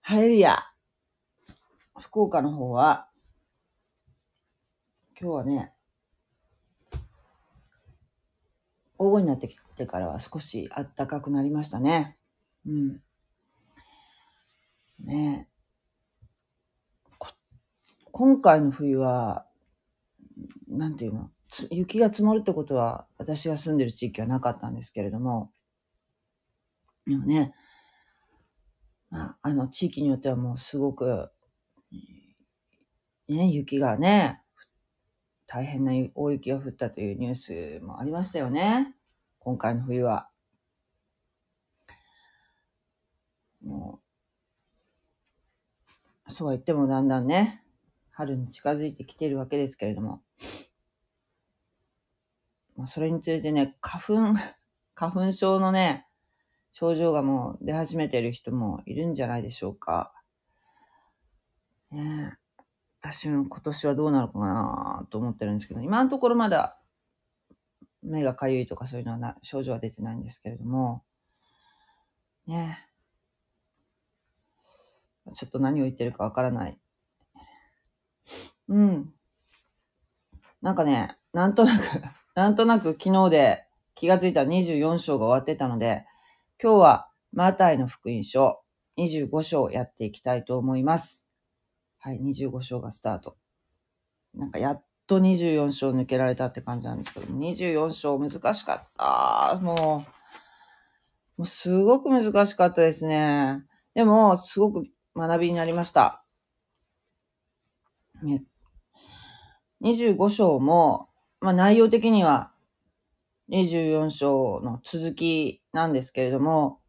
ハレルヤ。福岡の方は、今日はね、午後になってきてからは少し暖かくなりましたね。うん。ね今回の冬は、なんていうの、雪が積もるってことは、私が住んでる地域はなかったんですけれども、でもね、まあ、あの、地域によってはもうすごく、ね、雪がね、大変な大雪が降ったというニュースもありましたよね。今回の冬は。もう、そうは言ってもだんだんね、春に近づいてきているわけですけれども。まあ、それについてね、花粉、花粉症のね、症状がもう出始めてる人もいるんじゃないでしょうか。ねえ私も今年はどうなるかなと思ってるんですけど、今のところまだ目がかゆいとかそういうのはな症状は出てないんですけれども、ねちょっと何を言ってるかわからない。うん。なんかね、なんとなくなんとなく昨日で気がついた24章が終わってたので、今日はマタイの福音書25章をやっていきたいと思います。はい、25章がスタート。なんかやっと24章抜けられたって感じなんですけども、24章難しかった。もう、もうすごく難しかったですね。でも、すごく学びになりました。ね、25章も、まあ内容的には24章の続きなんですけれども、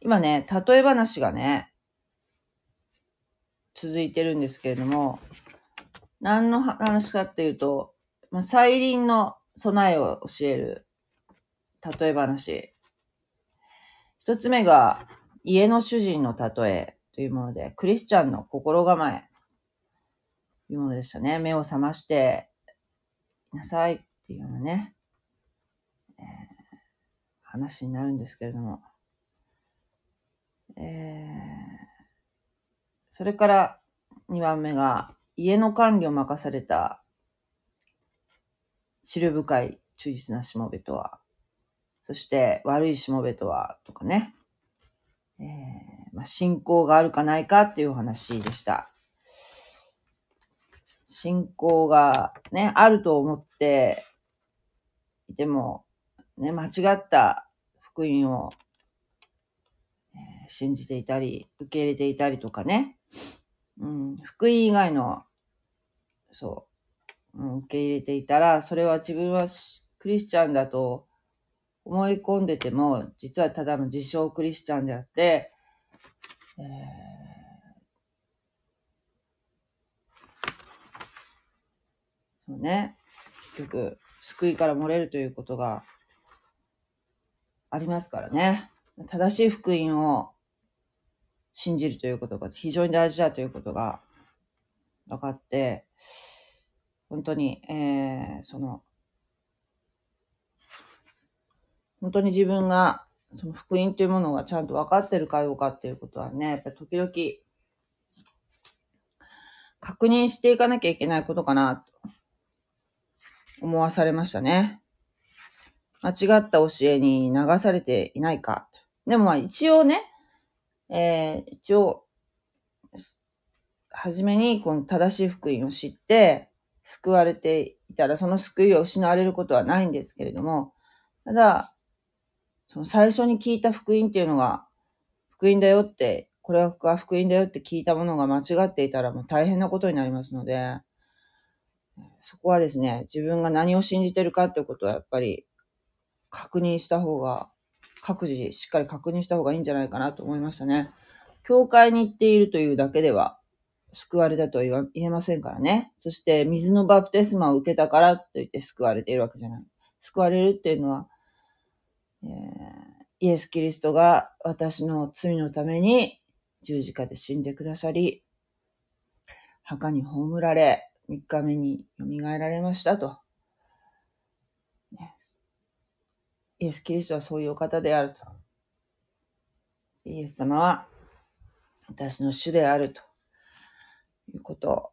今ね、例え話がね、続いてるんですけれども、何の話かっていうと、まあ、再臨の備えを教える例え話。一つ目が、家の主人の例えというもので、クリスチャンの心構えというものでしたね。目を覚ましてなさいっていうようなね。話になるんですけれども、えー、それから2番目が、家の管理を任された、知る深い忠実なしもべとは、そして悪いしもべとは、とかね、えーまあ、信仰があるかないかっていうお話でした。信仰がね、あると思っていても、ね、間違った福音を、信じていたり、受け入れていたりとかね、うん、福音以外の、そう、うん、受け入れていたら、それは自分はクリスチャンだと思い込んでても、実はただの自称クリスチャンであって、えーそうね、結局、救いから漏れるということがありますからね。正しい福音を信じるということが非常に大事だということが分かって、本当に、えー、その、本当に自分がその福音というものがちゃんと分かってるかどうかっていうことはね、やっぱり時々確認していかなきゃいけないことかなと思わされましたね。間違った教えに流されていないか。でもまあ一応ね、えー、一応、はじめにこの正しい福音を知って救われていたらその救いを失われることはないんですけれども、ただ、その最初に聞いた福音っていうのが福音だよって、これは福音だよって聞いたものが間違っていたらもう大変なことになりますので、そこはですね、自分が何を信じてるかってことはやっぱり確認した方が、各自しっかり確認した方がいいんじゃないかなと思いましたね。教会に行っているというだけでは救われたとは言えませんからね。そして水のバプテスマを受けたからと言って救われているわけじゃない。救われるっていうのは、えー、イエス・キリストが私の罪のために十字架で死んでくださり、墓に葬られ、3日目に蘇られましたと。イエス・キリストはそういうお方であると。イエス様は私の主であるということを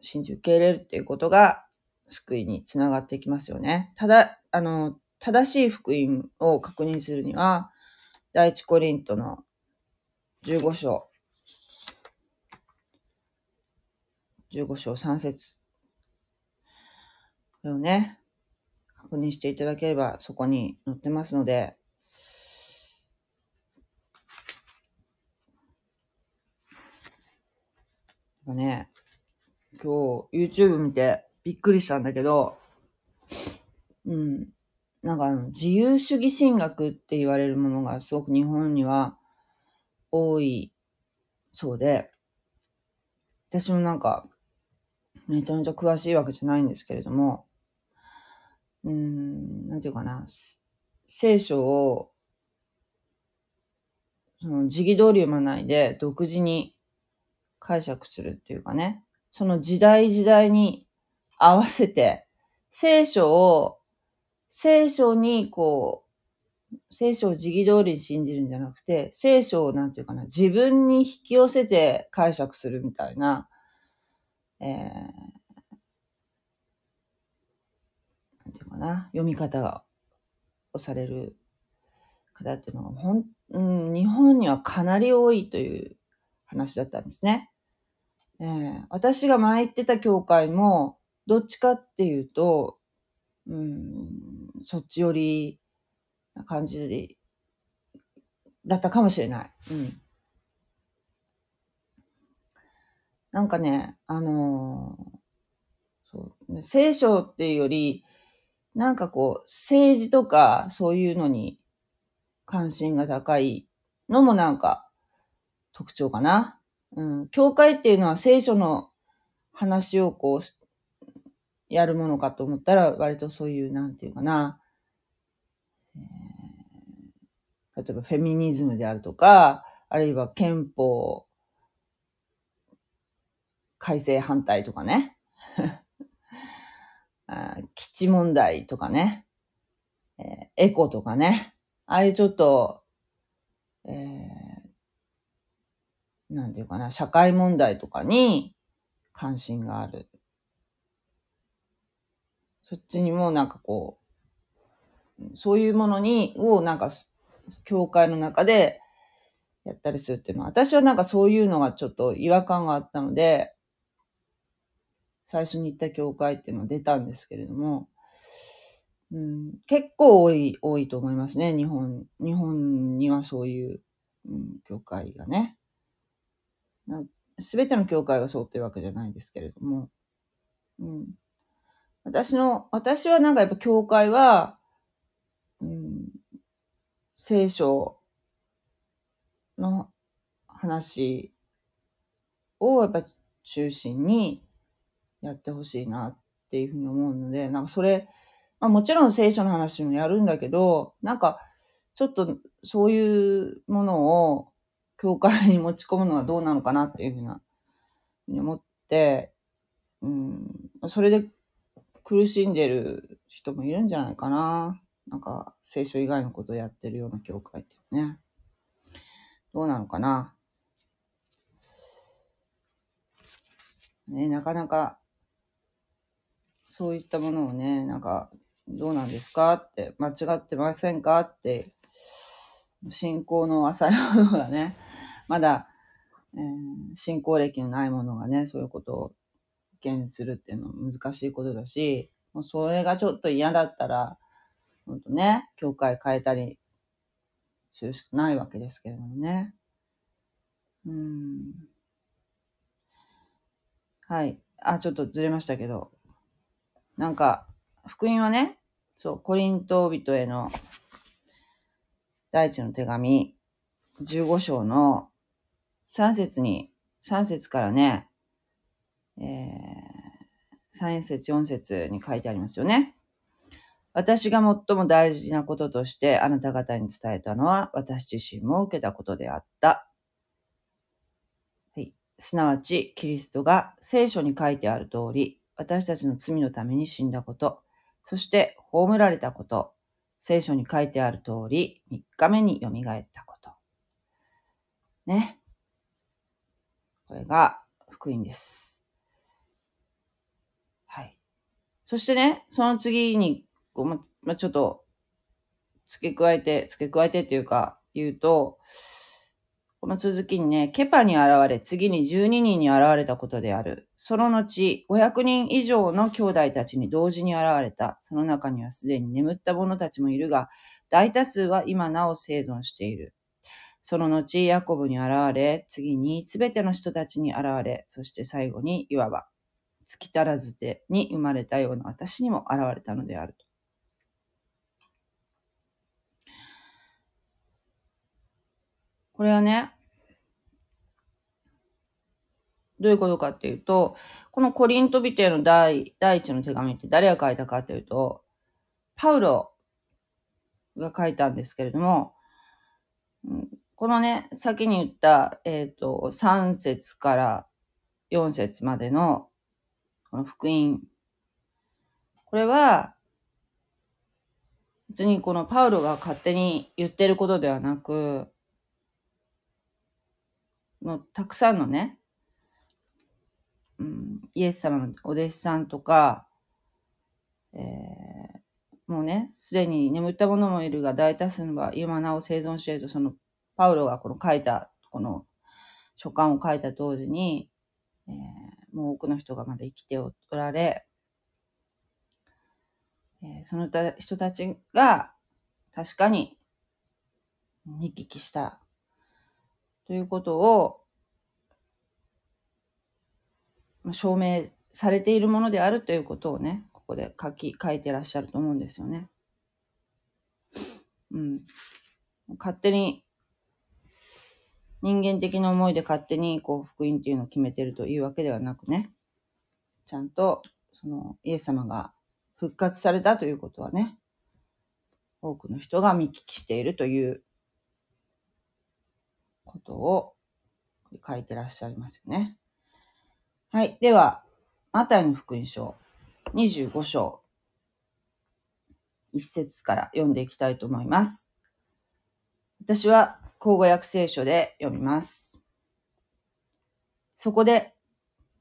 信じ受け入れるということが救いにつながっていきますよね。ただ、あの、正しい福音を確認するには、第一コリントの15章、15章3節これをね、確認していただければそこに載ってますので、ね、今日 YouTube 見てびっくりしたんだけど、うん。なんかあの、自由主義神学って言われるものがすごく日本には多いそうで、私もなんか、めちゃめちゃ詳しいわけじゃないんですけれども、うん、なんていうかな、聖書を、その、時期通り読まないで、独自に解釈するっていうかね、その時代時代に合わせて、聖書を、聖書にこう、聖書を時期通りに信じるんじゃなくて、聖書をなんていうかな、自分に引き寄せて解釈するみたいな、えー、なんていうかな、読み方をされる方っていうのは、ほん、うん、日本にはかなり多いという話だったんですね。えー、私が前行ってた教会も、どっちかっていうと、うん、そっち寄りな感じで、だったかもしれない。うん。なんかね、あのー、そう聖書っていうより、なんかこう、政治とかそういうのに関心が高いのもなんか特徴かな。うん。教会っていうのは聖書の話をこう、やるものかと思ったら、割とそういう、なんていうかな、例えばフェミニズムであるとか、あるいは憲法改正反対とかね。あ基地問題とかね。えー、エコとかね。ああいうちょっと、えーなんていうかな、社会問題とかに関心がある。そっちにもなんかこう、そういうものに、をなんか、教会の中でやったりするっていうのは、私はなんかそういうのがちょっと違和感があったので、最初に行った教会っていうのが出たんですけれども、うん、結構多い、多いと思いますね、日本。日本にはそういう、うん、教会がね。すべての教会がそうっていうわけじゃないですけれども、うん。私の、私はなんかやっぱ教会は、うん、聖書の話をやっぱ中心にやってほしいなっていうふうに思うので、なんかそれ、まあもちろん聖書の話もやるんだけど、なんかちょっとそういうものを教会に持ち込むのはどうなのかなっていうふうな、に思って、うん、それで苦しんでる人もいるんじゃないかな。なんか、聖書以外のことをやってるような教会っていうね。どうなのかな。ね、なかなか、そういったものをね、なんか、どうなんですか？って、間違ってませんか？って、信仰の浅いものがね、まだ、えー、信仰歴のないものがね、そういうことを意見するっていうのは難しいことだし、もうそれがちょっと嫌だったら、ほんとね、教会変えたりするしかないわけですけれどもね。うん。はい。あ、ちょっとずれましたけど。なんか、福音はね、そう、コリント人への第一の手紙、15章の3節に、3節からね、えー、3節、4節に書いてありますよね。私が最も大事なこととしてあなた方に伝えたのは私自身も受けたことであった。はい。すなわち、キリストが聖書に書いてある通り、私たちの罪のために死んだこと、そして葬られたこと、聖書に書いてある通り、3日目に蘇ったこと。ね。これが福音です。はい。そしてね、その次に、ま、ちょっと、付け加えて、付け加えてっていうか、言うと、この続きにね、ケパに現れ、次に12人に現れたことである。その後、500人以上の兄弟たちに同時に現れた。その中にはすでに眠った者たちもいるが、大多数は今なお生存している。その後、ヤコブに現れ、次にすべての人たちに現れ、そして最後にいわば、月足らずでに生まれたような私にも現れたのであると。これはね、どういうことかっていうと、このコリントビテの第第一の手紙って誰が書いたかっていうと、パウロが書いたんですけれども、このね、先に言った、えっ、ー、と、3節から4節までの、この福音。これは、別にこのパウロが勝手に言ってることではなく、のたくさんのね、うん、イエス様のお弟子さんとか、えー、もうね、すでに眠った者もいるが大多数のは今なお生存していると、そのパウロがこの書いた、この書簡を書いた当時に、えー、もう多くの人がまだ生きておられ、えー、そのた人たちが確かに見聞きしたということを証明されているものであるということをね、ここで書き、書いてらっしゃると思うんですよね。うん。勝手に、人間的な思いで勝手にこう福音っていうのを決めてるというわけではなくね、ちゃんと、その、イエス様が復活されたということはね、多くの人が見聞きしているということを書いてらっしゃいますよね。はい。では、マタイの福音書25章1節から読んでいきたいと思います。私は口語訳聖書で読みます。そこで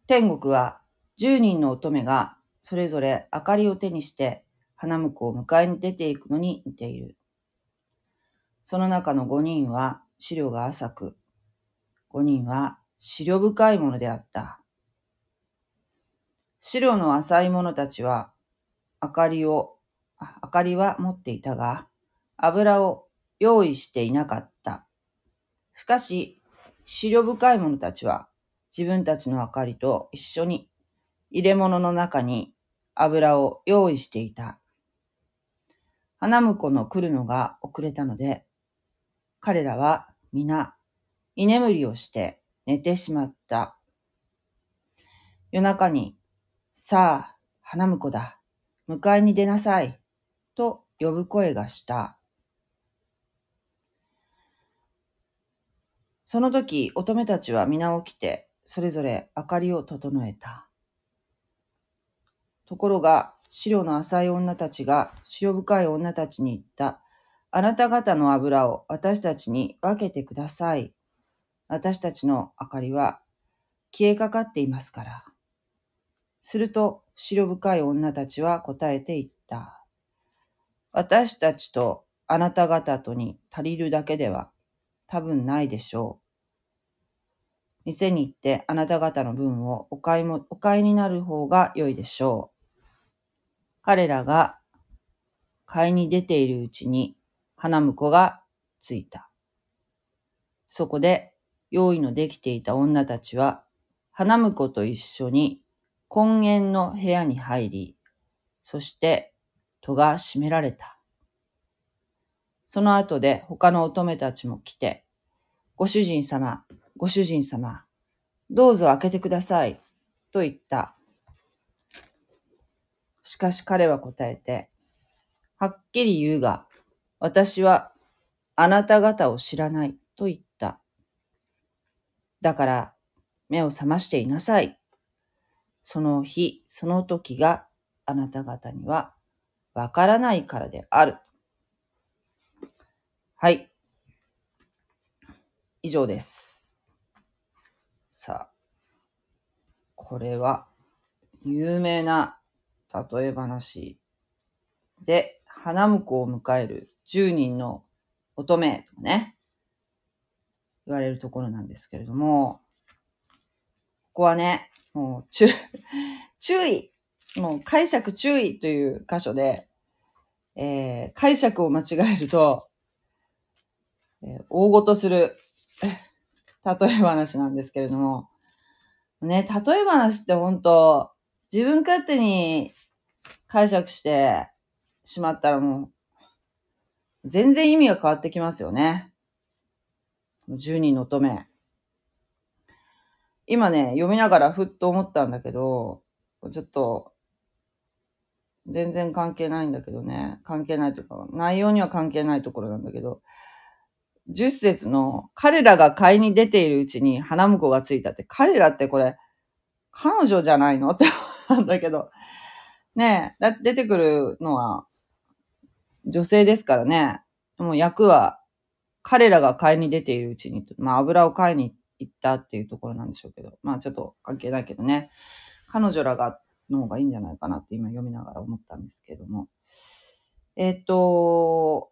天国は10人の乙女がそれぞれ明かりを手にして花婿を迎えに出ていくのに似ている。その中の5人は資料が浅く、5人は資料深いものであった。白の浅い者たちは、明かりを、明かりは持っていたが、油を用意していなかった。しかし、資料深い者たちは、自分たちの明かりと一緒に入れ物の中に油を用意していた。花婿の来るのが遅れたので、彼らは皆居眠りをして寝てしまった。夜中にさあ、花婿だ。迎えに出なさい。と呼ぶ声がした。その時、乙女たちは皆起きて、それぞれ明かりを整えた。ところが、白の浅い女たちが白深い女たちに言った。あなた方の油を私たちに分けてください。私たちの明かりは消えかかっていますから。すると、白深い女たちは答えて言った。私たちとあなた方とに足りるだけでは多分ないでしょう。店に行ってあなた方の分をお買いも、お買いになる方が良いでしょう。彼らが買いに出ているうちに花婿がついた。そこで用意のできていた女たちは花婿と一緒に根源の部屋に入り、そして戸が閉められた。その後で他の乙女たちも来て、ご主人様、ご主人様、どうぞ開けてください、と言った。しかし彼は答えて、はっきり言うが、私はあなた方を知らないと言った。だから目を覚ましていなさい。その日、その時があなた方にはわからないからである。はい。以上です。さあ、これは、有名な例え話で、花婿を迎える10人の乙女とかね、言われるところなんですけれども、ここはね、もう、注、注意もう解釈注意という箇所で、えー解釈を間違えると、えー大ごとする、例え話なんですけれども、ね、例え話って本当自分勝手に解釈してしまったらもう、全然意味が変わってきますよね。10人の乙女。今ね、読みながらふっと思ったんだけど、ちょっと、全然関係ないんだけどね。関係ないというか、内容には関係ないところなんだけど、10節の彼らが買いに出ているうちに花婿がついたって、彼らってこれ、彼女じゃないの？って思ったんだけど、ねえ、だ出てくるのは女性ですからね。もう役は彼らが買いに出ているうちに、まあ油を買いに行っ行ったっていうところなんでしょうけど、まあちょっと関係ないけどね。彼女らがの方がいいんじゃないかなって今読みながら思ったんですけども。えっと、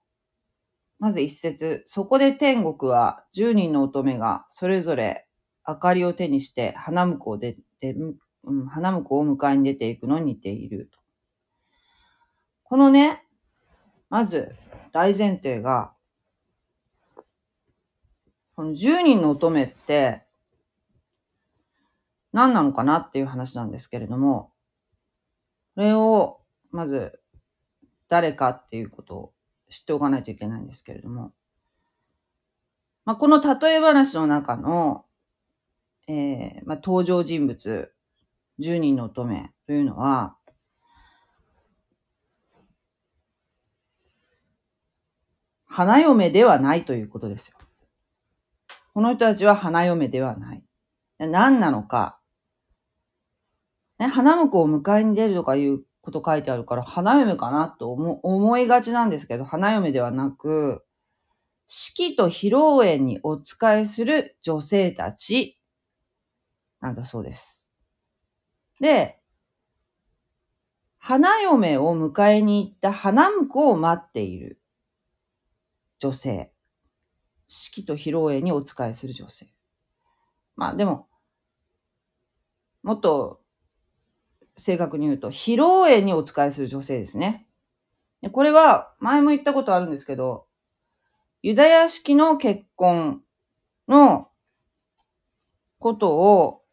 まず一節。そこで天国は十人の乙女がそれぞれ明かりを手にして花婿を出て、うん、花婿を迎えに出ていくのに似ていると。このね、まず大前提が、この十人の乙女って何なのかなっていう話なんですけれども、これをまず誰かっていうことを知っておかないといけないんですけれども、まあ、この例え話の中の、えーまあ、登場人物、10人の乙女というのは、花嫁ではないということですよ。この人たちは花嫁ではない。何なのか。ね、花婿を迎えに出るとかいうこと書いてあるから、花嫁かなと思思いがちなんですけど、花嫁ではなく、式と披露宴にお仕えする女性たちなんだそうです。で、花嫁を迎えに行った花婿を待っている女性。式と披露宴にお仕えする女性。まあでも、もっと正確に言うと、披露宴にお仕えする女性ですね。これは前も言ったことあるんですけど、ユダヤ式の結婚のことを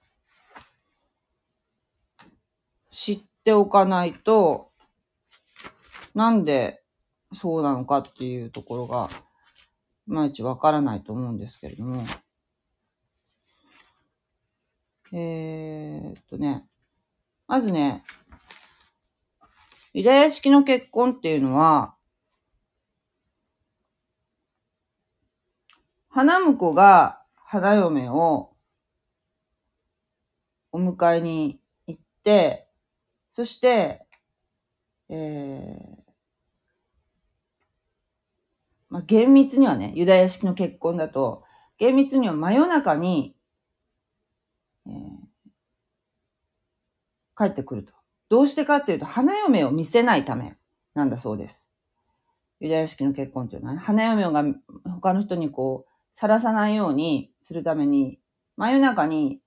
知っておかないと、なんでそうなのかっていうところが、いまいちわからないと思うんですけれども。えーっとね、まずね、ユダヤ式の結婚っていうのは、花婿が花嫁をお迎えに行って、そして、えー、まあ、厳密にはね、ユダヤ式の結婚だと、厳密には真夜中に、えー帰ってくると。どうしてかっていうと、花嫁を見せないためなんだそうです。ユダヤ式の結婚というのは、花嫁が他の人にこう、さらさないようにするために、真夜中に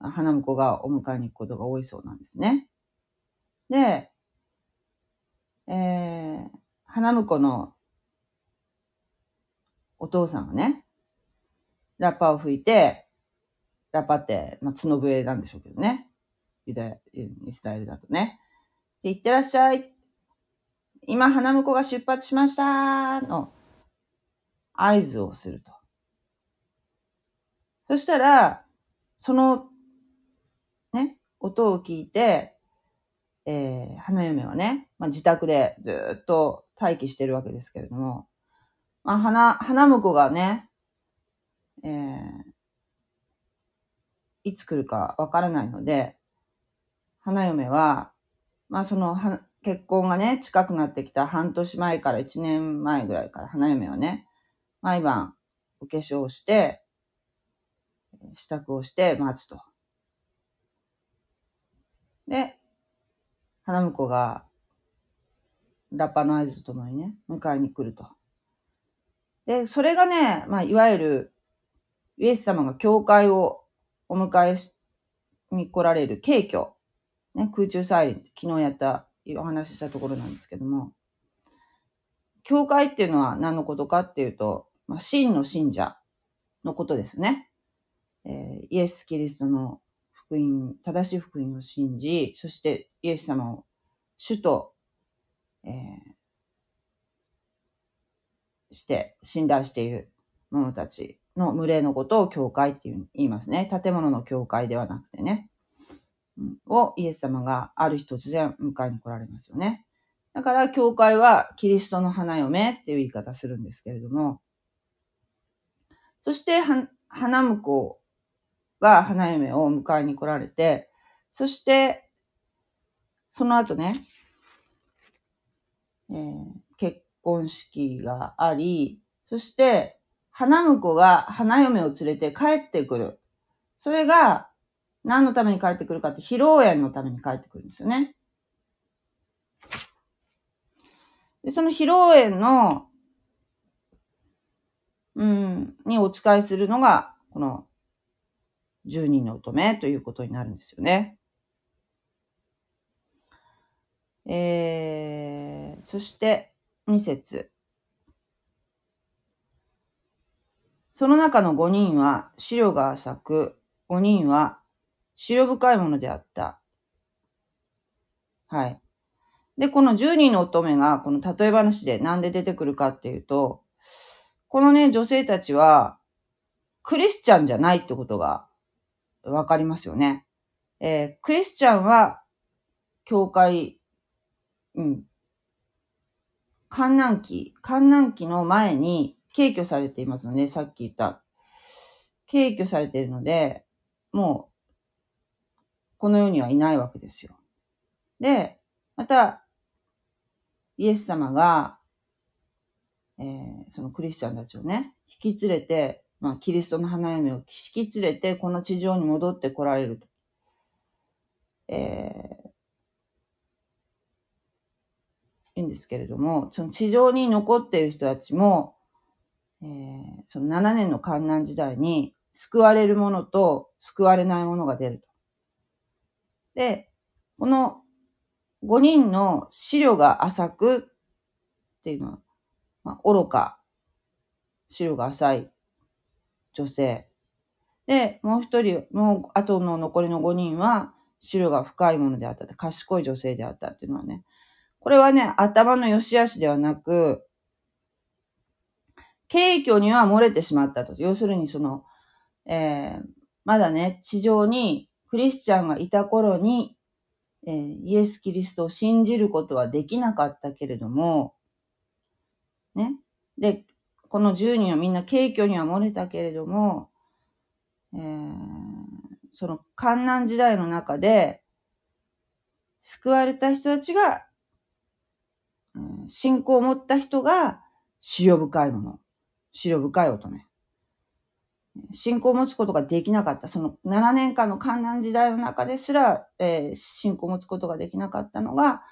花婿がお迎えに行くことが多いそうなんですね。で、えー、花婿のお父さんがね、ラッパを吹いて、ラッパって、まあ、角笛なんでしょうけどね。ユダヤ、イスラエルだとね。で、行ってらっしゃい。今、花婿が出発しましたの合図をすると。そしたら、その、ね、音を聞いて、えー、花嫁はね、まあ、自宅でずっと待機してるわけですけれども、まあ、花、花婿がね、えー、いつ来るかわからないので、花嫁は、まあそのは、結婚がね、近くなってきた半年前から1年前ぐらいから花嫁はね、毎晩お化粧をして、支度をして待つと。で、花婿がラッパの合図とともにね、迎えに来ると。で、それがね、まあ、いわゆる、イエス様が教会をお迎えしに来られる景挙。ね、空中再臨、昨日やった、お話ししたところなんですけども、教会っていうのは何のことかっていうと、まあ、真の信者のことですね。えーイエス・キリストの福音、正しい福音を信じ、そしてイエス様を主と、えーして信頼している者たちの群れのことを教会っていう言いますね。建物の教会ではなくてね。をイエス様がある日突然迎えに来られますよね。だから教会はキリストの花嫁っていう言い方するんですけれども、そして花婿が花嫁を迎えに来られて、そして、その後ね、えー婚式があり、そして、花婿が花嫁を連れて帰ってくる。それが、何のために帰ってくるかって、披露宴のために帰ってくるんですよね。で、その披露宴の、うん、にお仕えするのが、この、十人の乙女ということになるんですよね。えー、そして、二節。その中の五人は、資料が浅く、五人は、資料深いものであった。はい。で、この十人の乙女が、この例え話でなんで出てくるかっていうと、このね、女性たちは、クリスチャンじゃないってことがわかりますよね。えークリスチャンは、教会、うん、観難期、観難期の前に敬挙されていますので、さっき言った、敬挙されているので、もう、この世にはいないわけですよ。で、また、イエス様が、えーそのクリスチャンたちをね、引き連れて、まあ、キリストの花嫁を引き連れて、この地上に戻って来られると。えーいいんですけれども、その地上に残っている人たちも、えーその7年の観難時代に救われるものと救われないものが出ると。で、この5人の資料が浅くっていうのは、まあ、愚か、資料が浅い女性。で、もう一人、もう後の残りの5人は、資料が深いものであった、賢い女性であったっていうのはね、これはね、頭の良し悪しではなく、軽挙には漏れてしまったと。要するにその、えーまだね、地上にクリスチャンがいた頃に、えーイエス・キリストを信じることはできなかったけれども、ね。で、この10人はみんな軽挙には漏れたけれども、えーその観難時代の中で、救われた人たちが、信仰を持った人が、資料深いもの。資料深い乙女。信仰を持つことができなかった。その7年間の観難時代の中ですら、えー信仰を持つことができなかったのが、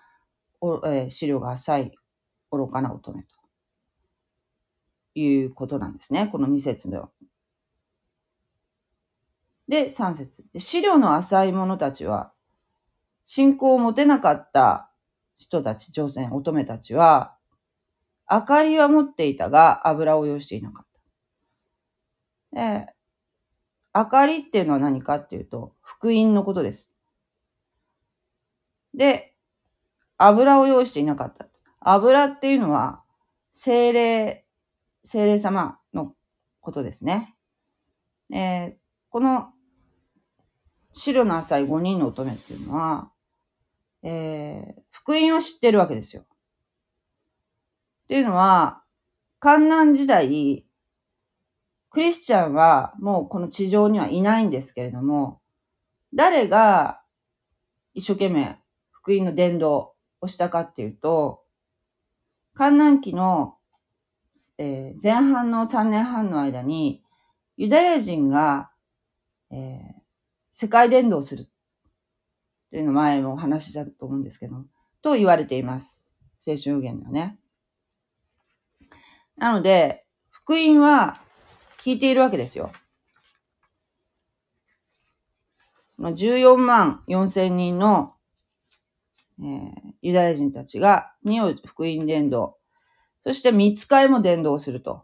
おえー資料が浅い愚かな乙女ということなんですね。この2節では。で、3節資料の浅い者たちは、信仰を持てなかった人たち、女性、乙女たちは、明かりは持っていたが、油を用意していなかった。で、明かりっていうのは何かっていうと、福音のことです。で、油を用意していなかった。油っていうのは、精霊、精霊様のことですね。えーこの、白の浅い5人の乙女っていうのは、えー福音を知ってるわけですよ。っていうのは、観難時代、クリスチャンはもうこの地上にはいないんですけれども、誰が一生懸命福音の伝道をしたかっていうと、観難期のえー、前半の3年半の間に、ユダヤ人が、えー、世界伝道するっていうの前もお話だと思うんですけど、と言われています。聖書予言ではね。なので、福音は聞いているわけですよ。14万4千人の、えー、ユダヤ人たちが、によ福音伝道。そして見つかいも伝道すると。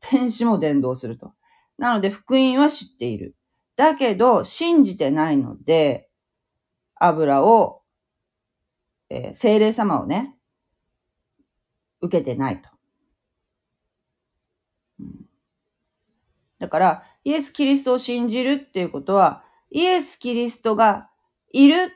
天使も伝道すると。なので福音は知っている。だけど、信じてないので、油を、えー、精霊様をね、受けてないと。だから、イエス・キリストを信じるっていうことは、イエス・キリストがいる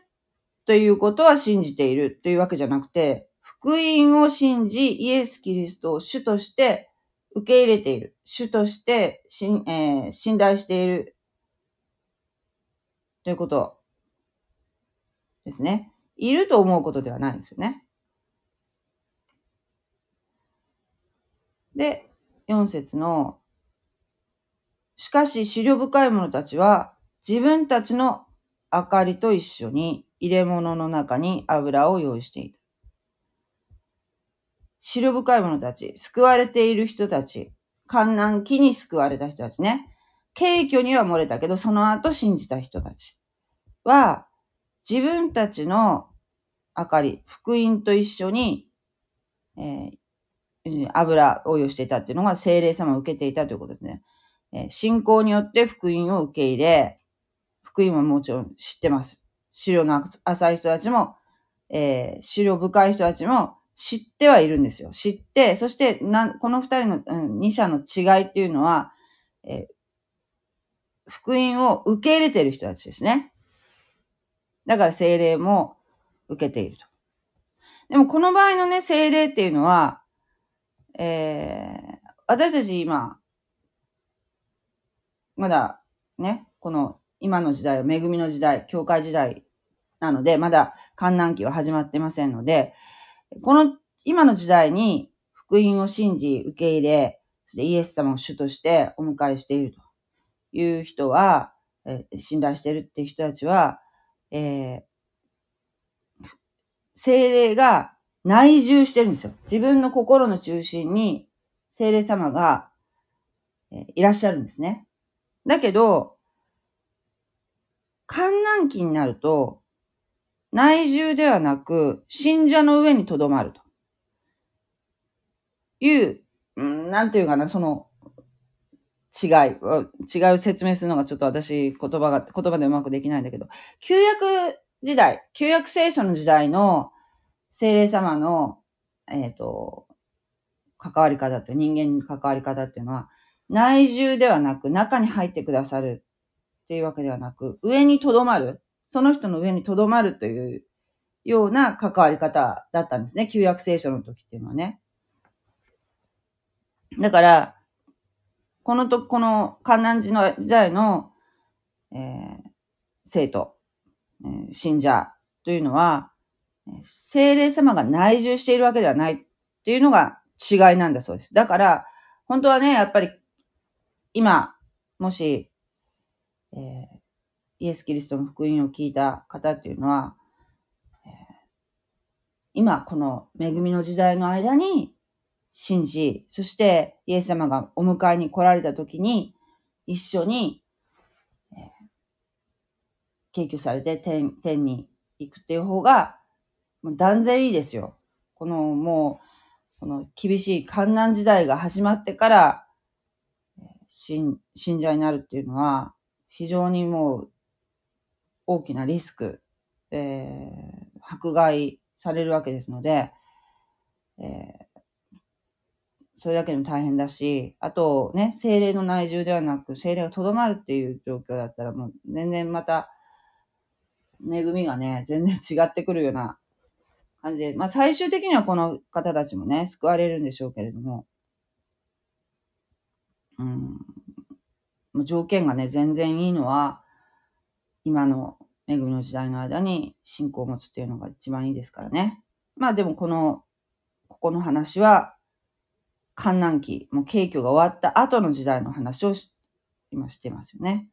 ということは信じているというわけじゃなくて、福音を信じ、イエス・キリストを主として受け入れている。主として信,、えー、信頼している。ということですね。いると思うことではないんですよね。で、4節のしかし、資料深い者たちは、自分たちの明かりと一緒に入れ物の中に油を用意していた。資料深い者たち、救われている人たち、観難期に救われた人たちね。軽挙には漏れたけど、その後信じた人たちは、自分たちの明かり、福音と一緒に、えー、油を用意していたっていうのが精霊様を受けていたということですね。え信仰によって福音を受け入れ、福音はもちろん知ってます。資料の浅い人たちも、えー、資料深い人たちも知ってはいるんですよ。知って、そしてな、この二人の、うん、二者の違いっていうのは、えー、福音を受け入れてる人たちですね。だから精霊も受けていると。でもこの場合のね、精霊っていうのは、えー、私たち今、まだね、この今の時代は恵みの時代、教会時代なので、まだ観覧期は始まってませんので、この今の時代に福音を信じ、受け入れ、そしてイエス様を主としてお迎えしているという人は、え、信頼しているっていう人たちは、えー、精霊が内住してるんですよ。自分の心の中心に精霊様が、え、いらっしゃるんですね。だけど、観難期になると、内住ではなく、信者の上に留まると。いう、んなんていうかな、その、違い、違う説明するのがちょっと私、言葉が、言葉でうまくできないんだけど、旧約時代、旧約聖書の時代の精霊様の、えっ、ー、と、関わり方って、人間に関わり方っていうのは、内住ではなく、中に入ってくださるっていうわけではなく、上に留まる、その人の上に留まるというような関わり方だったんですね。旧約聖書の時っていうのはね。だから、このと、この観南時の時代の、えー、生徒、えー、信者というのは、精霊様が内住しているわけではないっていうのが違いなんだそうです。だから、本当はね、やっぱり今、もし、えー、イエス・キリストの福音を聞いた方っていうのは、えー、今、この恵みの時代の間に信じ、そしてイエス様がお迎えに来られた時に、一緒に、えー、敬居されて天天に行くっていう方が、もう断然いいですよ。このもう、この厳しい観難時代が始まってから、信信者になるっていうのは、非常にもう大きなリスク、えー、迫害されるわけですので、えー、それだけでも大変だし、あとね、精霊の内住ではなく、精霊がとどまるっていう状況だったら、もう全然また、恵みがね、全然違ってくるような感じで、まあ最終的にはこの方たちもね、救われるんでしょうけれども、うん、条件がね、全然いいのは、今の恵みの時代の間に信仰を持つっていうのが一番いいですからね。まあでもこの、ここの話は、観難期、もう景挙が終わった後の時代の話をし今してますよね。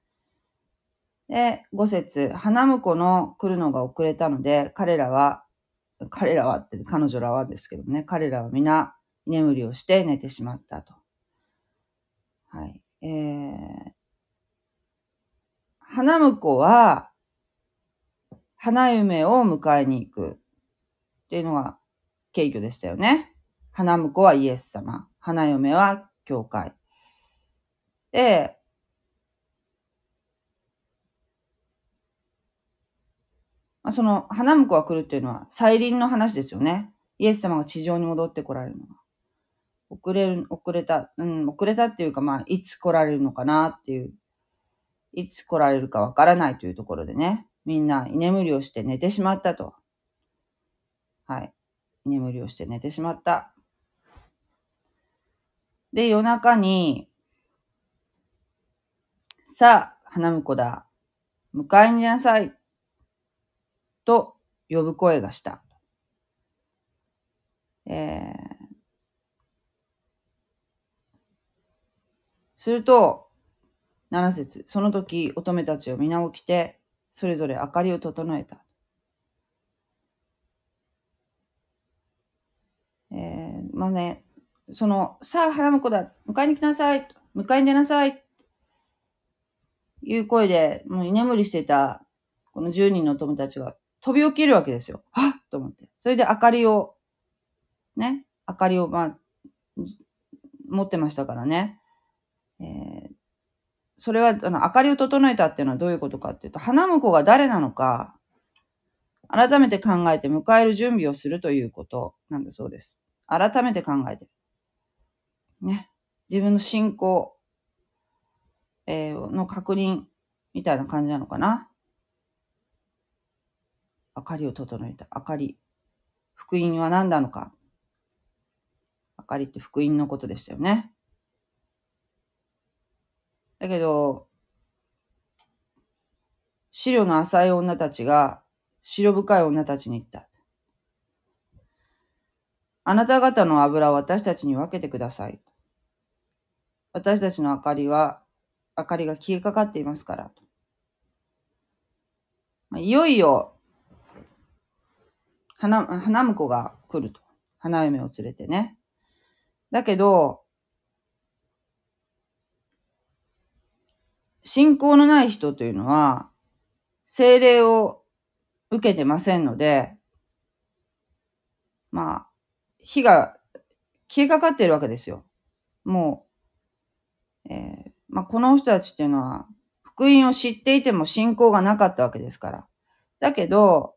で、五節、花婿の来るのが遅れたので、彼らは、彼らはって、彼女らはですけどね、彼らは皆、居眠りをして寝てしまったと。はい。えー、花婿は、花嫁を迎えに行くっていうのが敬挙でしたよね。花婿はイエス様。花嫁は教会。で、まあ、その、花婿が来るっていうのは、再臨の話ですよね。イエス様が地上に戻ってこられるのが。遅れる、遅れた、うん、遅れたっていうか、まあ、いつ来られるのかなっていう、いつ来られるかわからないというところでね、みんな居眠りをして寝てしまったと。はい。居眠りをして寝てしまった。で、夜中に、さあ、花婿だ。迎えになさい。と呼ぶ声がした。えー、すると、七節その時乙女たちを皆起きて、それぞれ明かりを整えた。えー、まあね、その、さあ、花婿だ、迎えに来なさい、迎えに出なさい、いう声で、もう居眠りしていた、この十人の乙女たちが飛び起きるわけですよ。はっと思って。それで明かりを、ね、明かりを、まあ、持ってましたからね。えー、それは、あの、明かりを整えたっていうのはどういうことかっていうと、花婿が誰なのか、改めて考えて迎える準備をするということなんだそうです。改めて考えて。ね。自分の信仰、えー、の確認みたいな感じなのかな。明かりを整えた。明かり。福音は何なのか。明かりって福音のことでしたよね。だけど、白の浅い女たちが白深い女たちに言った。あなた方の油を私たちに分けてください。私たちの明かりは、明かりが消えかかっていますから。いよいよ花、花婿が来ると。花嫁を連れてね。だけど、信仰のない人というのは、精霊を受けてませんので、まあ、火が消えかかっているわけですよ。もう、まあ、この人たちっていうのは、福音を知っていても信仰がなかったわけですから。だけど、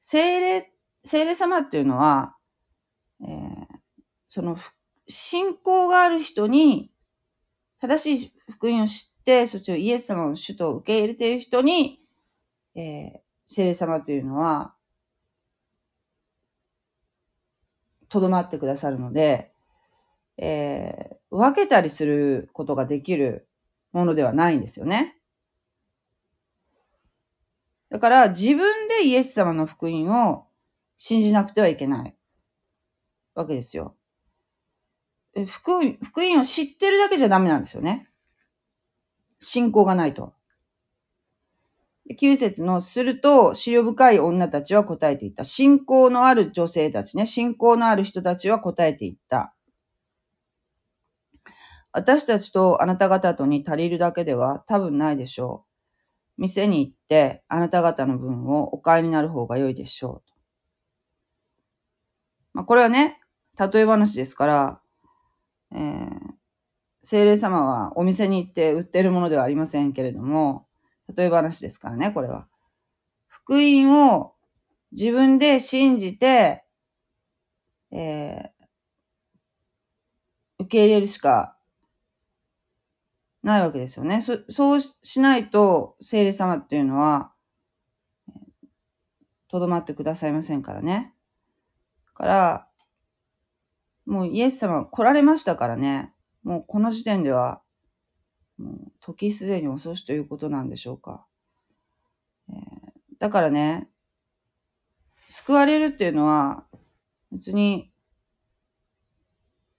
精霊、精霊様っていうのは、えー、その、信仰がある人に、正しい福音を知って、そっちをイエス様の主と受け入れている人に、えー、聖霊様というのは、とどまってくださるので、えー、分けたりすることができるものではないんですよね。だから自分でイエス様の福音を信じなくてはいけないわけですよ。福音、福音を知ってるだけじゃダメなんですよね。信仰がないと。9節のすると、資料深い女たちは答えていった。信仰のある女性たちね、信仰のある人たちは答えていった。私たちとあなた方とに足りるだけでは多分ないでしょう。店に行って、あなた方の分をお買いになる方が良いでしょう。まあ、これはね、例え話ですから、えー、精霊様はお店に行って売ってるものではありませんけれども、例え話ですからね、これは。福音を自分で信じて、えー、受け入れるしかないわけですよね。そそうしないと、聖霊様っていうのは、とどまってくださいませんからね。から、もうイエス様来られましたからね。もうこの時点では、もう時すでに遅しということなんでしょうか。えー、だからね、救われるっていうのは、別に、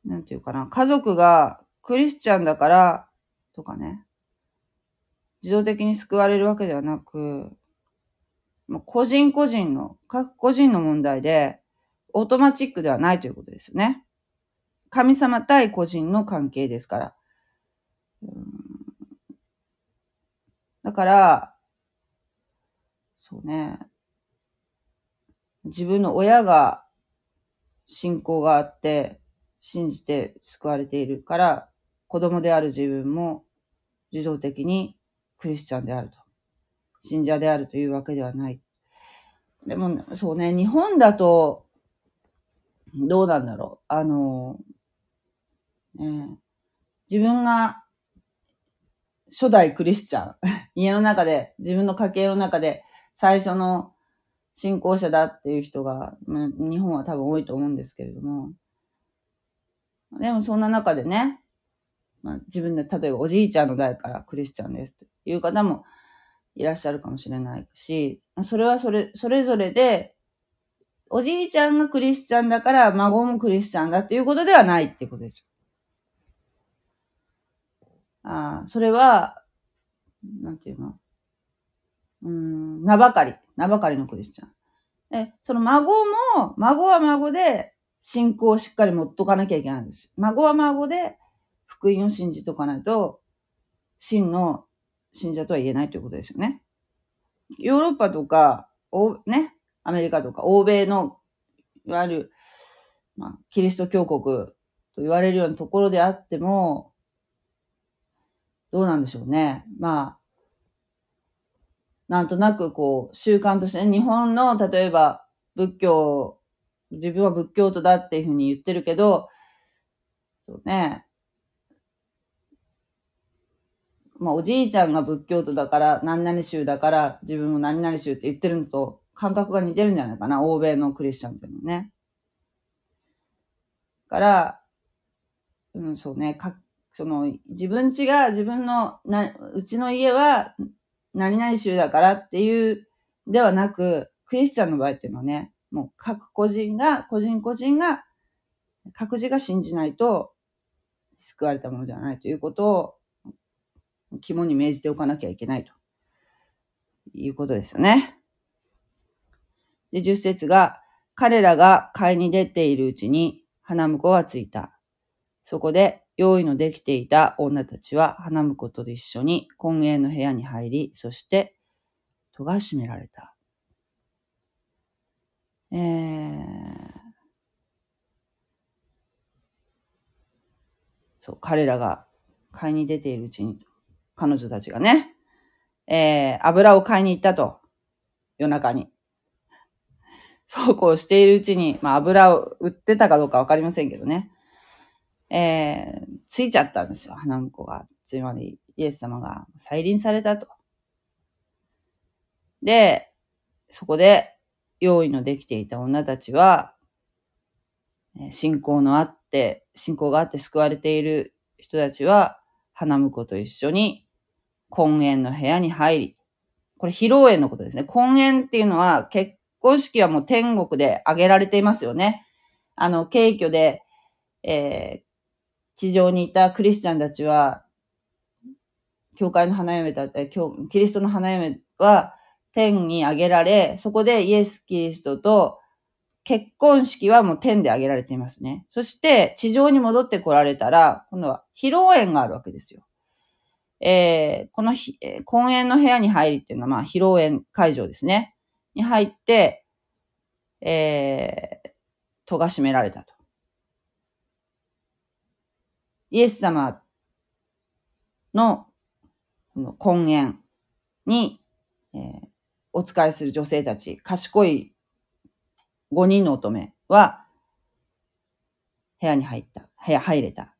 なんていうかな、家族がクリスチャンだから、とかね、自動的に救われるわけではなく、もう個人個人の、各個人の問題で、オートマチックではないということですよね。神様対個人の関係ですから。だから、そうね、自分の親が信仰があって、信じて救われているから、子供である自分も自動的にクリスチャンであると。信者であるというわけではない。でも、そうね、日本だと、どうなんだろう。あの、ね自分が初代クリスチャン、家の中で、自分の家系の中で最初の信仰者だっていう人が、日本は多分多いと思うんですけれども、でもそんな中でね、まあ、自分で例えばおじいちゃんの代からクリスチャンですという方もいらっしゃるかもしれないし、それはそれ、それぞれで、おじいちゃんがクリスチャンだから孫もクリスチャンだっていうことではないっていうことですよ。ああ、それは、なんていうの？うん、名ばかり。名ばかりのクリスチャン。で、その孫も、孫は孫で信仰をしっかり持っとかなきゃいけないんです。孫は孫で福音を信じとかないと、真の信者とは言えないということですよね。ヨーロッパとか、おね、アメリカとか、欧米の、いわゆる、まあ、キリスト教国と言われるようなところであっても、どうなんでしょうね。まあ、なんとなくこう、習慣として、日本の、例えば、仏教、自分は仏教徒だっていうふうに言ってるけど、そうね、まあ、おじいちゃんが仏教徒だから、何々宗だから、自分も何々宗って言ってるのと、感覚が似てるんじゃないかな、欧米のクリスチャンっていうのはね。から、うん、そうね、か、その、自分家が、自分の、な、うちの家は、何々宗だからっていう、ではなく、クリスチャンの場合っていうのはね、もう各個人が、個人個人が、各自が信じないと、救われたものではないということを、肝に銘じておかなきゃいけないということですよね。で、十節が、彼らが買いに出ているうちに花婿がついた。そこで用意のできていた女たちは花婿と一緒に婚宴の部屋に入り、そして戸が閉められた。えー、そう、彼らが買いに出ているうちに、彼女たちがね、えー、油を買いに行ったと。夜中に。そうこうしているうちに、まあ油を売ってたかどうかわかりませんけどね。えー、ついちゃったんですよ、花婿が。つまり、イエス様が再臨されたと。で、そこで、用意のできていた女たちは、信仰のあって、信仰があって救われている人たちは、花婿と一緒に婚宴の部屋に入り、これ披露宴のことですね。婚宴っていうのは結婚式はもう天国で挙げられていますよね。あの、軽挙で、えー地上にいたクリスチャンたちは、教会の花嫁だったり、キリストの花嫁は天に挙げられ、そこでイエス・キリストと結婚式はもう天で挙げられていますね。そして地上に戻ってこられたら、今度は披露宴があるわけですよ。えーこのひ、えー婚宴の部屋に入りっていうのは、まあ、披露宴会場ですね。に入って、えー、戸が閉められたと。イエス様のこの婚宴に、えーお仕えする女性たち、賢い5人の乙女は、部屋に入った。部屋入れた。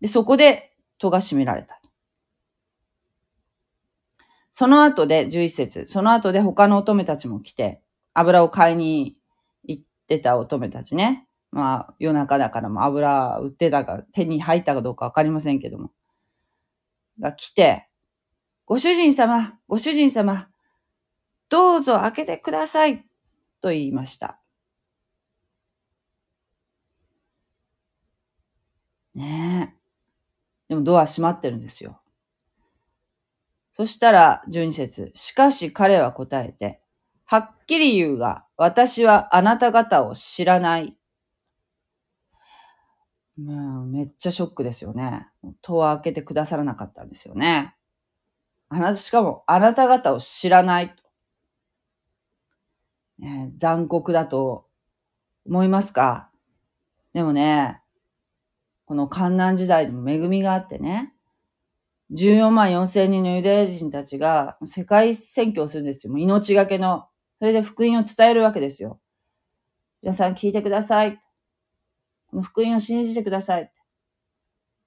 で、そこで戸が閉められた。その後で、11節その後で他の乙女たちも来て、油を買いに行ってた乙女たちね。まあ、夜中だからも油売ってたか、手に入ったかどうかわかりませんけども。が来て、ご主人様、ご主人様、どうぞ開けてください、と言いました。ねえ。でもドア閉まってるんですよ。そしたら、12節しかし彼は答えて、はっきり言うが、私はあなた方を知らない。まあ、めっちゃショックですよね。戸を開けてくださらなかったんですよね。あなた、しかも、あなた方を知らないね、残酷だと思いますか？でもね、この観難時代でも恵みがあってね、14万4千人のユダヤ人たちが世界選挙をするんですよ。命がけの。それで福音を伝えるわけですよ。皆さん聞いてください。この福音を信じてください。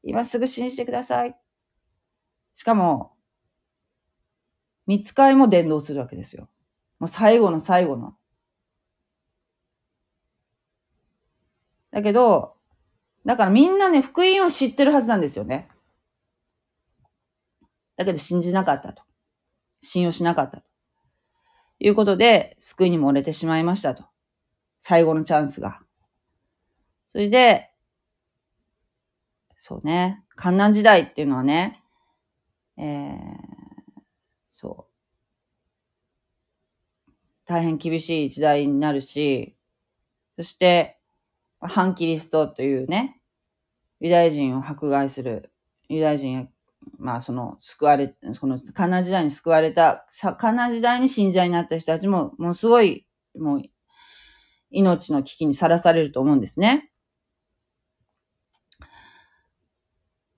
今すぐ信じてください。しかも、見つかいも伝道するわけですよ。もう最後の最後の。だけど、だからみんなね、福音を知ってるはずなんですよね。だけど信じなかったと。信用しなかったと。いうことで、救いにもれてしまいましたと。最後のチャンスが。それで、そうね、観難時代っていうのはね、えー、そう。大変厳しい時代になるし、そして、反キリストというね、ユダヤ人を迫害する、ユダヤ人や、まあその救われ、その観難時代に救われた、観難時代に信者になった人たちも、もうすごい、もう、命の危機にさらされると思うんですね。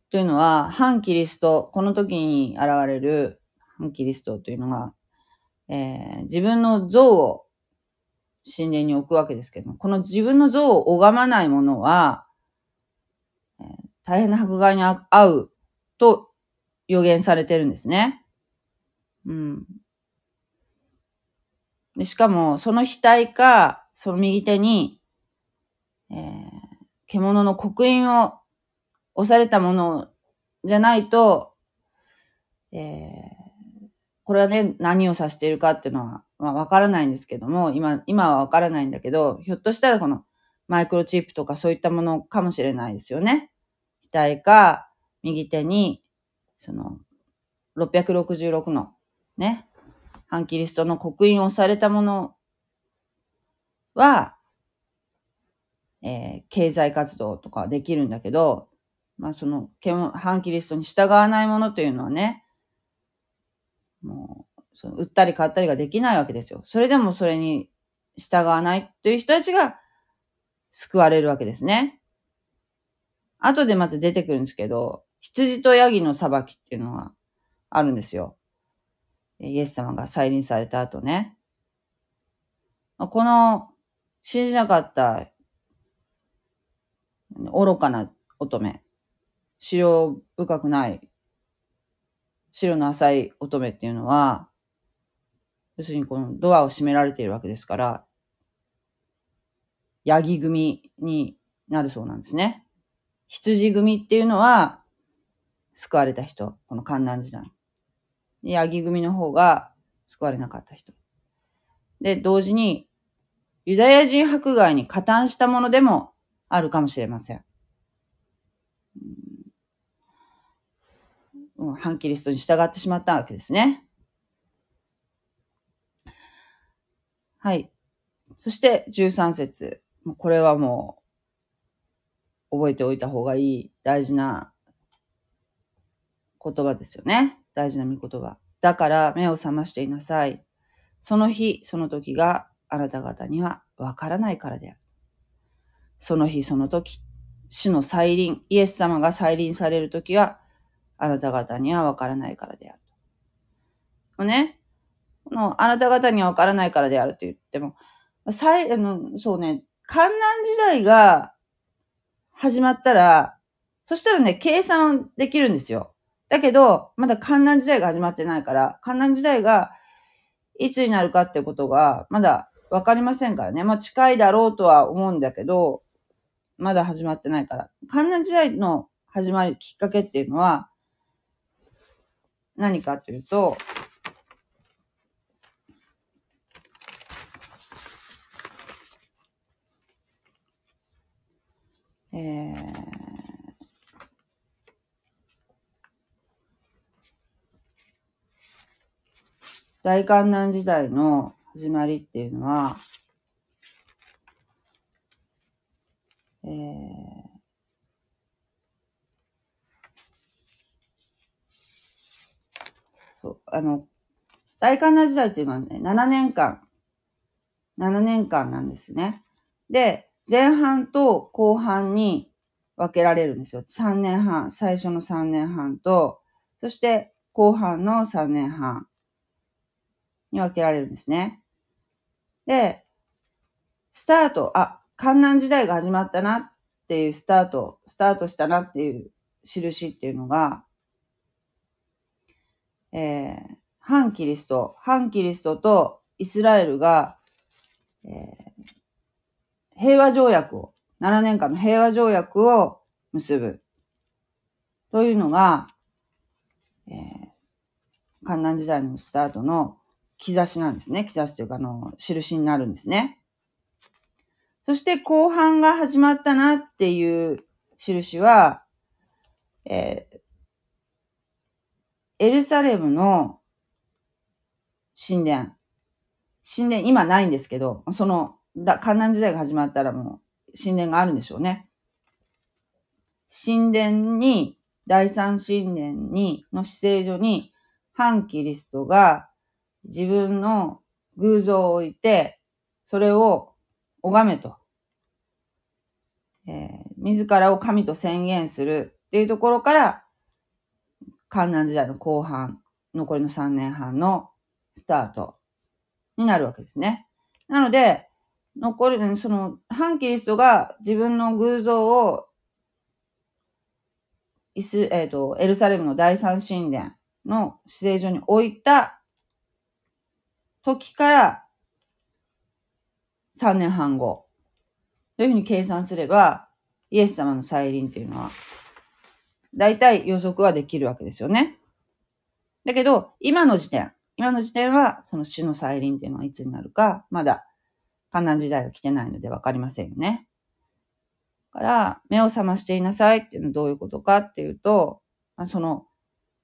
というのは、反キリスト、この時に現れる反キリストというのが、えー、自分の像を神殿に置くわけですけども、この自分の像を拝まない者は、えー、大変な迫害に遭うと予言されてるんですね。うん。でしかも、その額か、その右手に、えー、獣の刻印を押されたものじゃないと、えー、これはね、何を指しているかっていうのは、まあわからないんですけども、今、今はわからないんだけど、ひょっとしたらこのマイクロチップとかそういったものかもしれないですよね。額か、右手に、その、666の、ね、反キリストの刻印をされたものは、えー、経済活動とかできるんだけど、まあその、反キリストに従わないものというのはね、もう、その売ったり買ったりができないわけですよ。それでもそれに従わないという人たちが救われるわけですね。後でまた出てくるんですけど、羊とヤギの裁きっていうのはあるんですよ。イエス様が再臨された後ね。この信じなかった愚かな乙女、資料深くない白の浅い乙女っていうのは、要するにこのドアを閉められているわけですから、ヤギ組になるそうなんですね。羊組っていうのは、救われた人、この観難時代。ヤギ組の方が救われなかった人。で、同時に、ユダヤ人迫害に加担したものでもあるかもしれません。反キリストに従ってしまったわけですね。はい。そして13節。これはもう覚えておいた方がいい大事な言葉ですよね。大事な御言葉。だから目を覚ましていなさい。その日、その時があなた方にはわからないからである。その日、その時、主の再臨、イエス様が再臨される時はあなた方にはわからないからである。もね、この、あなた方にはわからないからであると言っても、さい、あの、そうね、観難時代が始まったら、そしたらね、計算できるんですよ。だけど、まだ観難時代が始まってないから、観難時代がいつになるかってことが、まだわかりませんからね。まあ近いだろうとは思うんだけど、まだ始まってないから。観難時代の始まるきっかけっていうのは、何かというと、えー、大観難時代の始まりっていうのは、えー、そう、あの、大観難時代っていうのはね、7年間、7年間なんですね。で、前半と後半に分けられるんですよ。3年半、最初の3年半と、そして後半の3年半に分けられるんですね。で、スタート、あ、観南時代が始まったなっていうスタート、スタートしたなっていう印っていうのが、えー、反キリスト、反キリストとイスラエルが、えー、平和条約を、7年間の平和条約を結ぶ。というのが、えー、観南時代のスタートの兆しなんですね。兆しというか、あの、印になるんですね。そして後半が始まったなっていう印は、えー、エルサレムの神殿。神殿、今ないんですけど、その、だ、観南時代が始まったらもう神殿があるんでしょうね。神殿に、第三神殿に、の姿勢所に、反キリストが自分の偶像を置いて、それを拝めと。えー、自らを神と宣言するっていうところから、観南時代の後半、残りの3年半のスタートになるわけですね。なので、残り、その、反キリストが自分の偶像を、イス、えっ、ー、と、エルサレムの第三神殿の姿勢所に置いた時から3年半後というふうに計算すれば、イエス様の再臨っていうのは、大体予測はできるわけですよね。だけど、今の時点、今の時点は、その主の再臨っていうのはいつになるか、まだ、観覧時代が来てないのでわかりませんよね。だから、目を覚ましていなさいっていうのはどういうことかっていうと、その、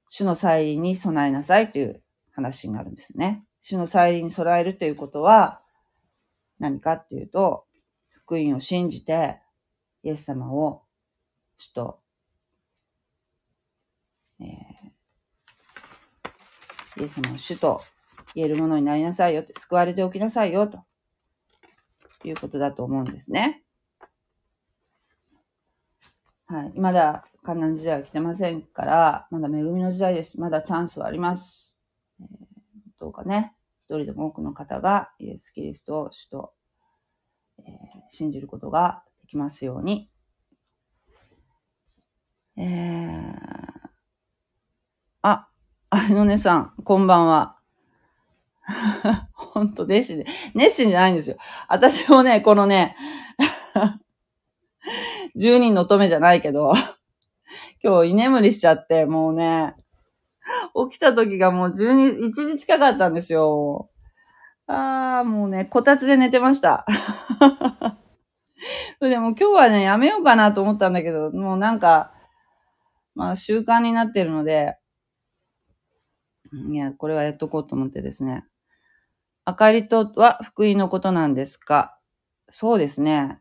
主の再臨に備えなさいという話になるんですね。主の再臨に備えるということは、何かっていうと、福音を信じて、イエス様を主と、えー、イエス様を主と言えるものになりなさいよって、救われておきなさいよということだと思うんですね。はい。まだ観覧時代は来てませんから、まだ恵みの時代です。まだチャンスはあります。ね、一人でも多くの方がイエス・キリストを主と、えー、信じることができますように。えー、あ、あのねさん、こんばんは。ほんと、熱心で、熱心じゃないんですよ。私もね、このね、10人の乙女じゃないけど、今日居眠りしちゃって、もうね、起きた時がもう12、1時近かったんですよ。ああ、もうね、こたつで寝てました。でも今日はね、やめようかなと思ったんだけど、もうなんか、まあ習慣になってるので、いや、これはやっとこうと思ってですね。あかりとは福音のことなんですか？そうですね。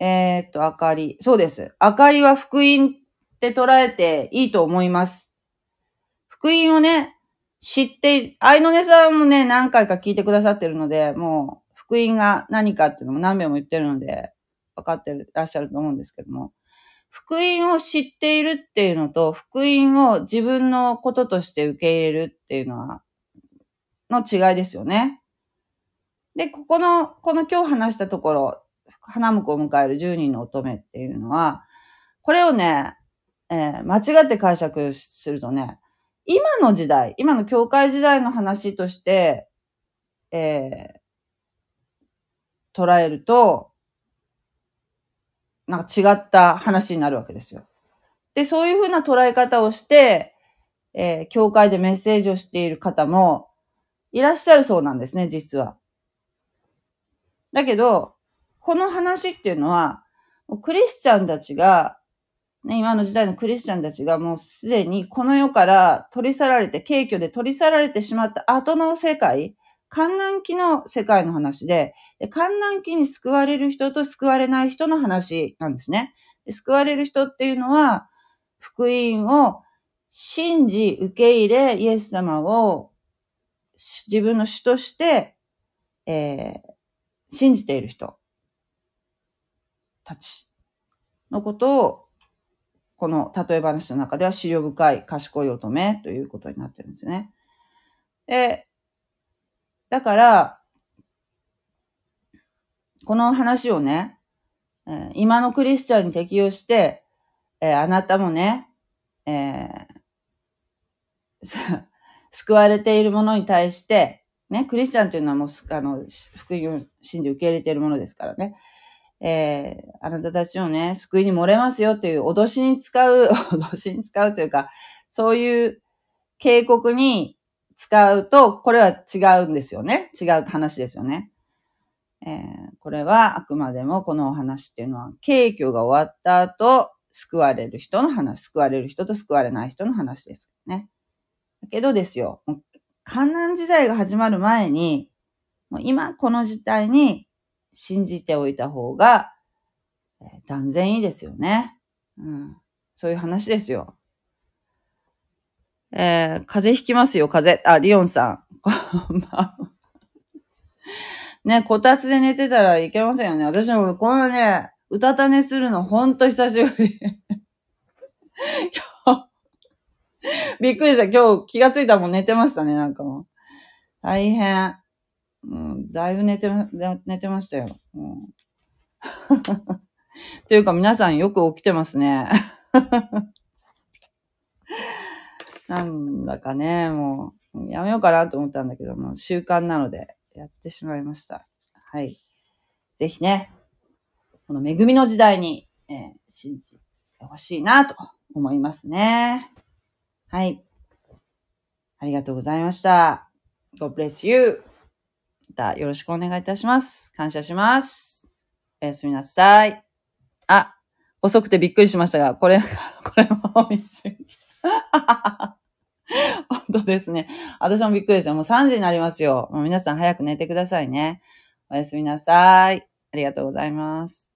えー、っと、あかり。そうです。あかりは福音って捉えていいと思います。福音をね、知って、愛のねさんもね、何回か聞いてくださってるので、もう、福音が何かっていうのも何遍も言ってるので、分かってらっしゃると思うんですけども、福音を知っているっていうのと、福音を自分のこととして受け入れるっていうのは、の違いですよね。で、ここの、この今日話したところ、花婿を迎える10人の乙女っていうのは、これをね、えー、間違って解釈するとね、今の時代、今の教会時代の話として、えー、捉えると、なんか違った話になるわけですよ。で、そういうふうな捉え方をして、えー、教会でメッセージをしている方もいらっしゃるそうなんですね、実は。だけど、この話っていうのは、クリスチャンたちがね、今の時代のクリスチャンたちがもうすでにこの世から取り去られて、軽挙で取り去られてしまった後の世界、観難期の世界の話で、で観難期に救われる人と救われない人の話なんですね。救われる人っていうのは、福音を信じ、受け入れ、イエス様を自分の主として、えー、信じている人たちのことをこの例え話の中では資料深い賢い乙女ということになってるんですね。で、だから、この話をね、え今のクリスチャンに適用して、えあなたもね、えー、救われているものに対して、ね、クリスチャンというのはもう、あの、福音を信じ受け入れているものですからね。えー、あなたたちをね、救いに漏れますよっていう脅しに使う、脅しに使うというか、そういう警告に使うと、これは違うんですよね。違う話ですよね。えー、これはあくまでもこのお話っていうのは、敬虚が終わった後、救われる人の話、救われる人と救われない人の話ですね。だけどですよ、観難時代が始まる前に、もう今この時代に信じておいた方が、断然いいですよね。うん。そういう話ですよ。えー、風邪ひきますよ、風邪。あ、リオンさん。ね、こたつで寝てたらいけませんよね。私もこのね、うたた寝するのほんと久しぶり。今日、びっくりした。今日気がついたもん寝てましたね、なんかもう。大変。うん、だいぶ寝て、寝てましたよ。うん、っていうか皆さんよく起きてますね。なんだかね、もう、やめようかなと思ったんだけども、習慣なのでやってしまいました。はい。ぜひね、この恵みの時代に、えー、信じてほしいなと思いますね。はい。ありがとうございました。God bless you. またよろしくお願いいたします。感謝します。おやすみなさい。あ、遅くてびっくりしましたが、これ、これも一瞬。本当ですね。私もびっくりですよ。もう3時になりますよ。もう皆さん早く寝てくださいね。おやすみなさい。ありがとうございます。